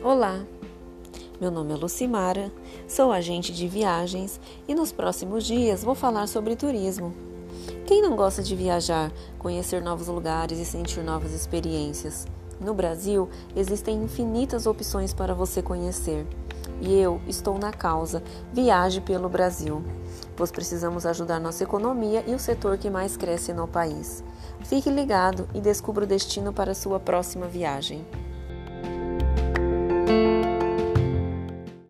Olá, meu nome é Lucimara, sou agente de viagens e nos próximos dias vou falar sobre turismo. Quem não gosta de viajar, conhecer novos lugares e sentir novas experiências? No Brasil, existem infinitas opções para você conhecer. E eu estou na causa Viaje pelo Brasil, pois precisamos ajudar nossa economia e o setor que mais cresce no país. Fique ligado e descubra o destino para sua próxima viagem.